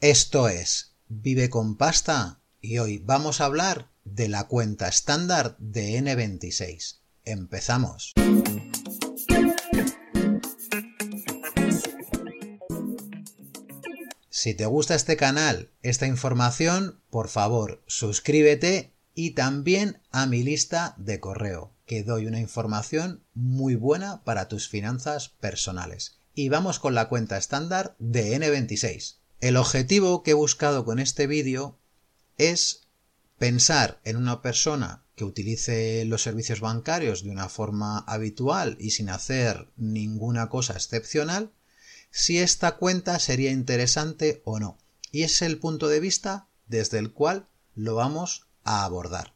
Esto es Vive con Pasta y hoy vamos a hablar de la cuenta estándar de N26. Empezamos. Si te gusta este canal, esta información, por favor suscríbete y también a mi lista de correo, que doy una información muy buena para tus finanzas personales. Y vamos con la cuenta estándar de N26. El objetivo que he buscado con este vídeo es pensar en una persona que utilice los servicios bancarios de una forma habitual y sin hacer ninguna cosa excepcional, si esta cuenta sería interesante o no. Y es el punto de vista desde el cual lo vamos a abordar.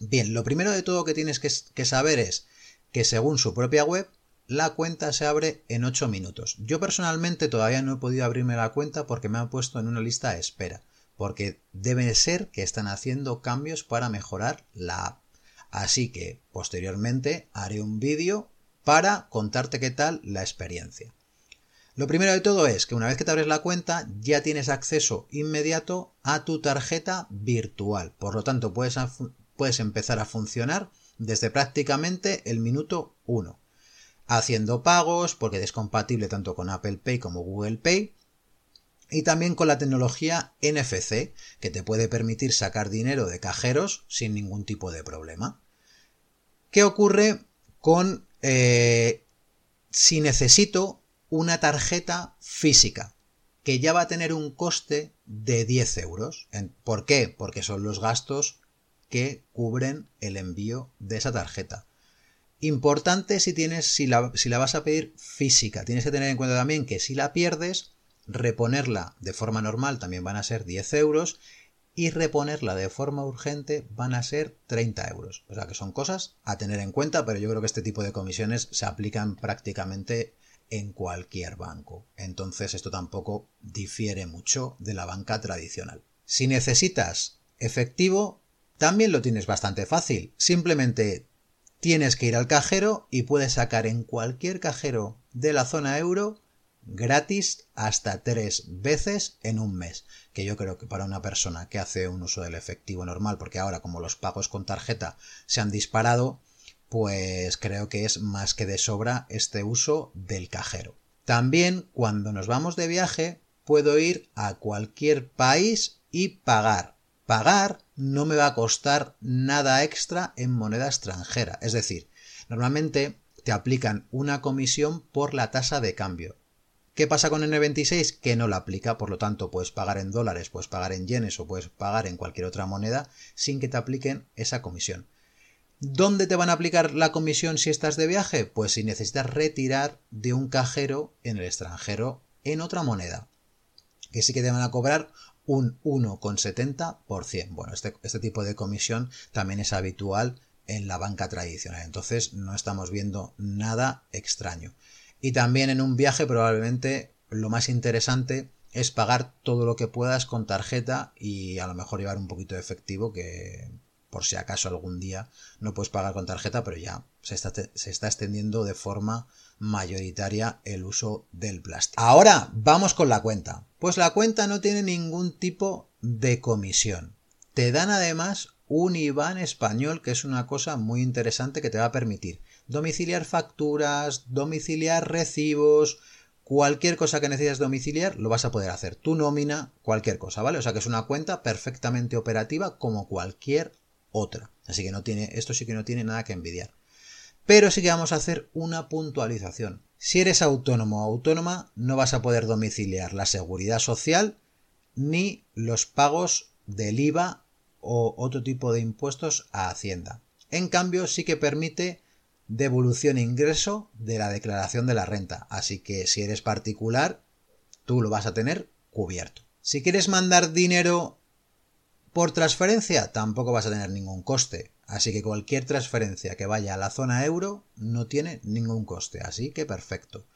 Bien, lo primero de todo que tienes que, saber es que según su propia web, la cuenta se abre en 8 minutos. Yo personalmente todavía no he podido abrirme la cuenta porque me han puesto en una lista de espera, porque debe ser que están haciendo cambios para mejorar la app. Así que posteriormente haré un vídeo para contarte qué tal la experiencia. Lo primero de todo es que una vez que te abres la cuenta ya tienes acceso inmediato a tu tarjeta virtual. Por lo tanto, puedes, puedes empezar a funcionar desde prácticamente el minuto 1. Haciendo pagos, porque es compatible tanto con Apple Pay como Google Pay. Y también con la tecnología NFC, que te puede permitir sacar dinero de cajeros sin ningún tipo de problema. ¿Qué ocurre con eh, si necesito una tarjeta física que ya va a tener un coste de 10 euros. ¿Por qué? Porque son los gastos que cubren el envío de esa tarjeta. Importante si tienes, si la, si la vas a pedir física. Tienes que tener en cuenta también que si la pierdes, reponerla de forma normal también van a ser 10 euros y reponerla de forma urgente van a ser 30 euros. O sea que son cosas a tener en cuenta, pero yo creo que este tipo de comisiones se aplican prácticamente en cualquier banco. Entonces esto tampoco difiere mucho de la banca tradicional. Si necesitas efectivo, también lo tienes bastante fácil. Simplemente tienes que ir al cajero y puedes sacar en cualquier cajero de la zona euro gratis hasta tres veces en un mes. Que yo creo que para una persona que hace un uso del efectivo normal, porque ahora como los pagos con tarjeta se han disparado, pues creo que es más que de sobra este uso del cajero. También cuando nos vamos de viaje puedo ir a cualquier país y pagar. Pagar no me va a costar nada extra en moneda extranjera. Es decir, normalmente te aplican una comisión por la tasa de cambio. ¿Qué pasa con N26? Que no la aplica, por lo tanto puedes pagar en dólares, puedes pagar en yenes o puedes pagar en cualquier otra moneda sin que te apliquen esa comisión. ¿Dónde te van a aplicar la comisión si estás de viaje? Pues si necesitas retirar de un cajero en el extranjero en otra moneda. Que sí que te van a cobrar un 1,70%. Bueno, este, este tipo de comisión también es habitual en la banca tradicional. Entonces no estamos viendo nada extraño. Y también en un viaje probablemente lo más interesante es pagar todo lo que puedas con tarjeta y a lo mejor llevar un poquito de efectivo que por si acaso algún día no puedes pagar con tarjeta, pero ya se está, se está extendiendo de forma mayoritaria el uso del plástico. Ahora vamos con la cuenta. Pues la cuenta no tiene ningún tipo de comisión. Te dan además un IBAN español, que es una cosa muy interesante que te va a permitir domiciliar facturas, domiciliar recibos, cualquier cosa que necesites domiciliar lo vas a poder hacer. Tu nómina, cualquier cosa, ¿vale? O sea que es una cuenta perfectamente operativa como cualquier otra. Así que no tiene, esto sí que no tiene nada que envidiar. Pero sí que vamos a hacer una puntualización. Si eres autónomo o autónoma, no vas a poder domiciliar la seguridad social ni los pagos del IVA o otro tipo de impuestos a Hacienda. En cambio, sí que permite devolución e ingreso de la declaración de la renta. Así que si eres particular, tú lo vas a tener cubierto. Si quieres mandar dinero por transferencia tampoco vas a tener ningún coste, así que cualquier transferencia que vaya a la zona euro no tiene ningún coste, así que perfecto.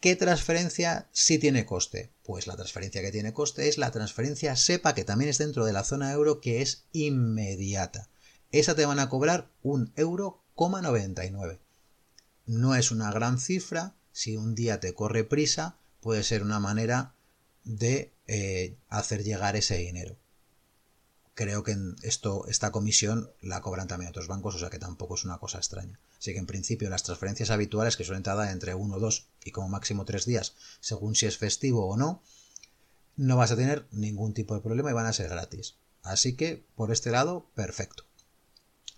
¿Qué transferencia sí tiene coste? Pues la transferencia que tiene coste es la transferencia SEPA, que también es dentro de la zona euro, que es inmediata. Esa te van a cobrar un euro, No es una gran cifra, si un día te corre prisa, puede ser una manera de eh, hacer llegar ese dinero. Creo que esto, esta comisión la cobran también otros bancos, o sea que tampoco es una cosa extraña. Así que en principio las transferencias habituales, que suelen tardar entre uno, dos y como máximo tres días, según si es festivo o no, no vas a tener ningún tipo de problema y van a ser gratis. Así que por este lado, perfecto.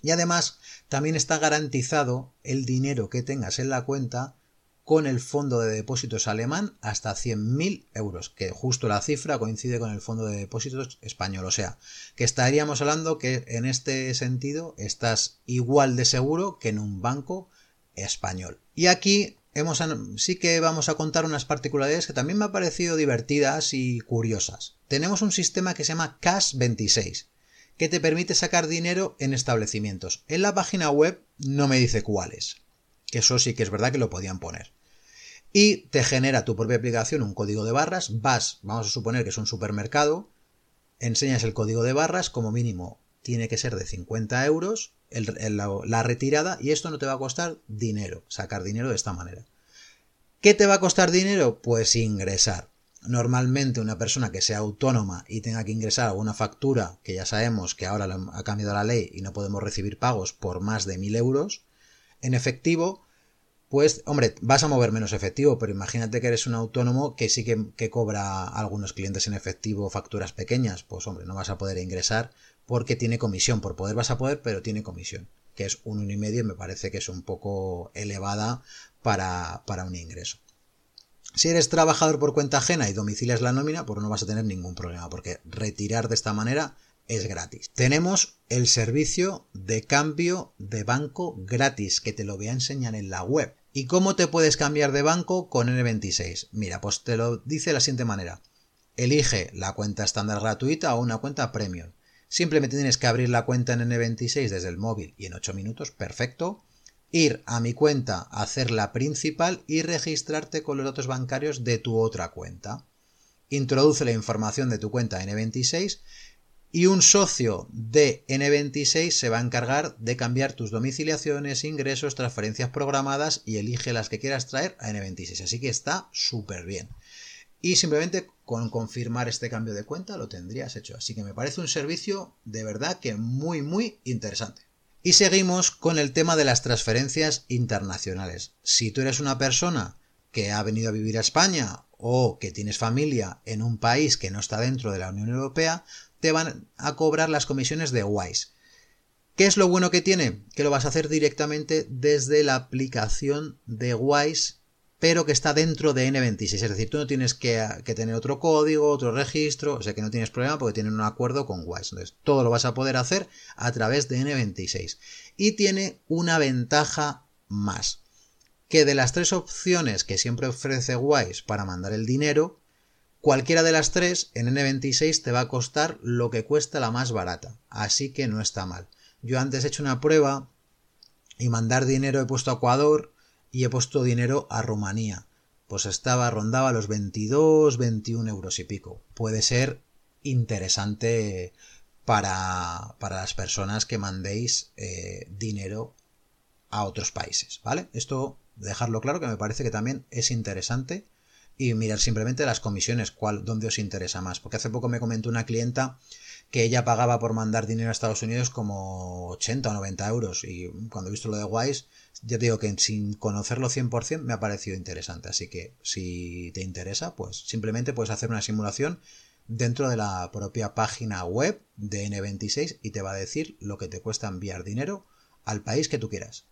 Y además, también está garantizado el dinero que tengas en la cuenta con el fondo de depósitos alemán hasta 100.000 euros, que justo la cifra coincide con el fondo de depósitos español. O sea, que estaríamos hablando que en este sentido estás igual de seguro que en un banco español. Y aquí hemos, sí que vamos a contar unas particularidades que también me han parecido divertidas y curiosas. Tenemos un sistema que se llama Cash 26 que te permite sacar dinero en establecimientos. En la página web no me dice cuáles, eso sí que es verdad que lo podían poner. Y te genera tu propia aplicación un código de barras, vas, vamos a suponer que es un supermercado, enseñas el código de barras, como mínimo tiene que ser de 50 euros la retirada y esto no te va a costar dinero, sacar dinero de esta manera. ¿Qué te va a costar dinero? Pues ingresar. Normalmente una persona que sea autónoma y tenga que ingresar alguna factura, que ya sabemos que ahora ha cambiado la ley y no podemos recibir pagos por más de 1000 euros, en efectivo, pues, hombre, vas a mover menos efectivo, pero imagínate que eres un autónomo que sí que, cobra algunos clientes en efectivo facturas pequeñas, pues, hombre, no vas a poder ingresar porque tiene comisión. Por poder vas a poder, pero tiene comisión, que es un 1,5 y me parece que es un poco elevada para, para un ingreso. Si eres trabajador por cuenta ajena y domicilias la nómina, pues no vas a tener ningún problema, porque retirar de esta manera es gratis. Tenemos el servicio de cambio de banco gratis, que te lo voy a enseñar en la web. ¿Y cómo te puedes cambiar de banco con N26? Mira, pues te lo dice de la siguiente manera. Elige la cuenta estándar gratuita o una cuenta premium. Simplemente tienes que abrir la cuenta en N26 desde el móvil y en 8 minutos, perfecto ir a mi cuenta, hacer la principal y registrarte con los datos bancarios de tu otra cuenta. Introduce la información de tu cuenta N26 y un socio de N26 se va a encargar de cambiar tus domiciliaciones, ingresos, transferencias programadas y elige las que quieras traer a N26. Así que está súper bien. Y simplemente con confirmar este cambio de cuenta lo tendrías hecho. Así que me parece un servicio de verdad que muy, muy interesante. Y seguimos con el tema de las transferencias internacionales. Si tú eres una persona que ha venido a vivir a España o que tienes familia en un país que no está dentro de la Unión Europea, te van a cobrar las comisiones de WISE. ¿Qué es lo bueno que tiene? Que lo vas a hacer directamente desde la aplicación de WISE pero que está dentro de N26. Es decir, tú no tienes que, tener otro código, otro registro, o sea que no tienes problema porque tienen un acuerdo con Wise. Entonces, todo lo vas a poder hacer a través de N26. Y tiene una ventaja más, que de las tres opciones que siempre ofrece Wise para mandar el dinero, cualquiera de las tres en N26 te va a costar lo que cuesta la más barata. Así que no está mal. Yo antes he hecho una prueba y mandar dinero he puesto a Ecuador y he puesto dinero a Rumanía. Pues estaba, rondaba los 22, 21 euros y pico. Puede ser interesante para, para las personas que mandéis eh, dinero a otros países, ¿vale? Esto, dejarlo claro, que me parece que también es interesante y mirar simplemente las comisiones, cuál, dónde os interesa más. Porque hace poco me comentó una clienta que ella pagaba por mandar dinero a Estados Unidos como 80 o 90 euros. Y cuando he visto lo de Wise, ya digo que sin conocerlo 100% me ha parecido interesante. Así que si te interesa, pues simplemente puedes hacer una simulación dentro de la propia página web de N26 y te va a decir lo que te cuesta enviar dinero al país que tú quieras.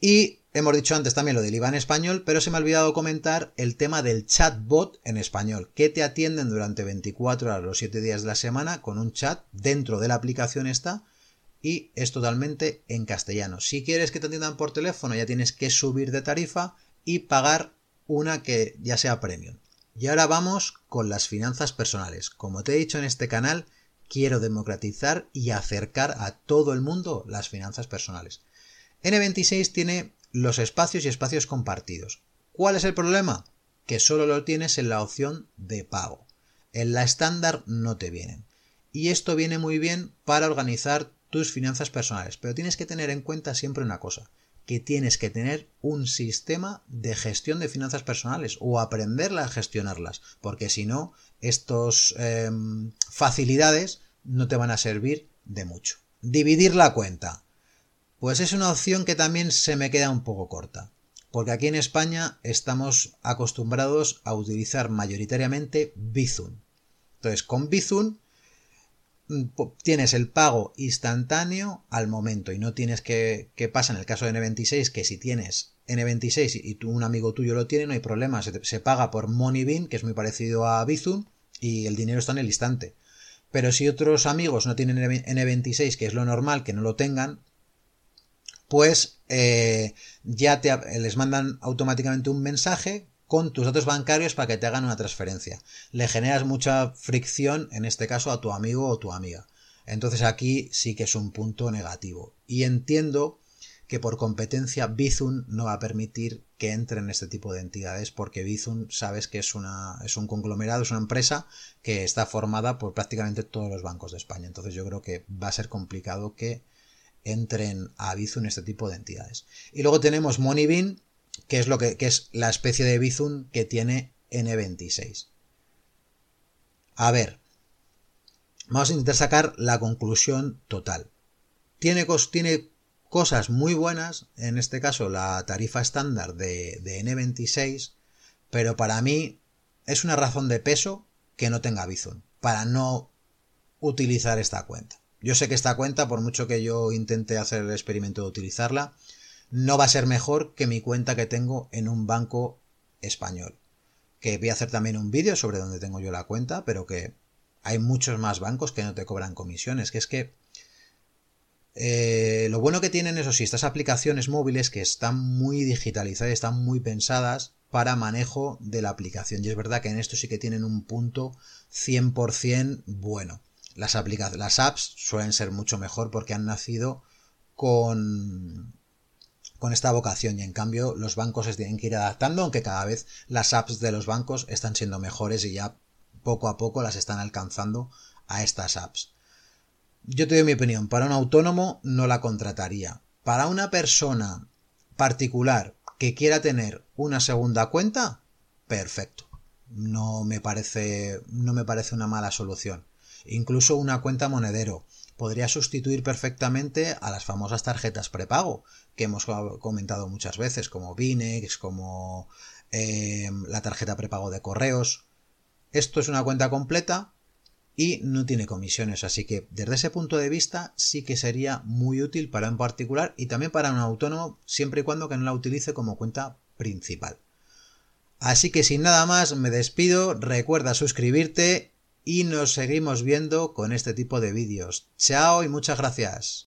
Y hemos dicho antes también lo del IVA en español, pero se me ha olvidado comentar el tema del chatbot en español, que te atienden durante 24 horas los 7 días de la semana con un chat dentro de la aplicación esta y es totalmente en castellano. Si quieres que te atiendan por teléfono ya tienes que subir de tarifa y pagar una que ya sea premium. Y ahora vamos con las finanzas personales. Como te he dicho en este canal, quiero democratizar y acercar a todo el mundo las finanzas personales. N26 tiene los espacios y espacios compartidos. ¿Cuál es el problema? Que solo lo tienes en la opción de pago. En la estándar no te vienen. Y esto viene muy bien para organizar tus finanzas personales. Pero tienes que tener en cuenta siempre una cosa, que tienes que tener un sistema de gestión de finanzas personales o aprenderla a gestionarlas, porque si no, estas em, facilidades no te van a servir de mucho. Dividir la cuenta. Pues es una opción que también se me queda un poco corta, porque aquí en España estamos acostumbrados a utilizar mayoritariamente Bizum. Entonces, con Bizum mm, tienes el pago instantáneo al momento y no tienes que, que pasa en el caso de N26 que si tienes N26 y un amigo tuyo lo tiene, no hay problema, se, paga por Moneybean, que es muy parecido a Bizum, y el dinero está en el instante. Pero si otros amigos no tienen N26, que es lo normal que no lo tengan, pues ya te, les mandan automáticamente un mensaje con tus datos bancarios para que te hagan una transferencia. Le generas mucha fricción, en este caso, a tu amigo o tu amiga. Entonces aquí sí que es un punto negativo. Y entiendo que por competencia Bizum no va a permitir que entren este tipo de entidades porque Bizum sabes que es, una, es un conglomerado, es una empresa que está formada por prácticamente todos los bancos de España. Entonces yo creo que va a ser complicado que entren a Bizum este tipo de entidades. Y luego tenemos Moneybean, que es, lo que, que es la especie de Bizum que tiene N26. A ver, vamos a intentar sacar la conclusión total. Tiene, tiene cosas muy buenas, en este caso la tarifa estándar de, N26, pero para mí es una razón de peso que no tenga Bizum, para no utilizar esta cuenta. Yo sé que esta cuenta, por mucho que yo intente hacer el experimento de utilizarla, no va a ser mejor que mi cuenta que tengo en un banco español. Que voy a hacer también un vídeo sobre dónde tengo yo la cuenta, pero que hay muchos más bancos que no te cobran comisiones, que es que eh, lo bueno que tienen, eso sí, estas aplicaciones móviles que están muy digitalizadas, están muy pensadas para manejo de la aplicación. Y es verdad que en esto sí que tienen un punto 100% bueno. Las, las apps suelen ser mucho mejor porque han nacido con, con esta vocación y en cambio los bancos se tienen que ir adaptando, aunque cada vez las apps de los bancos están siendo mejores y ya poco a poco las están alcanzando a estas apps. Yo te doy mi opinión, para un autónomo no la contrataría. Para una persona particular que quiera tener una segunda cuenta, perfecto. No me parece, no me parece una mala solución. Incluso una cuenta monedero podría sustituir perfectamente a las famosas tarjetas prepago que hemos comentado muchas veces, como Binex, como eh, la tarjeta prepago de correos. Esto es una cuenta completa y no tiene comisiones. Así que desde ese punto de vista sí que sería muy útil para un particular y también para un autónomo siempre y cuando que no la utilice como cuenta principal. Así que sin nada más me despido, recuerda suscribirte y nos seguimos viendo con este tipo de vídeos. Chao y muchas gracias.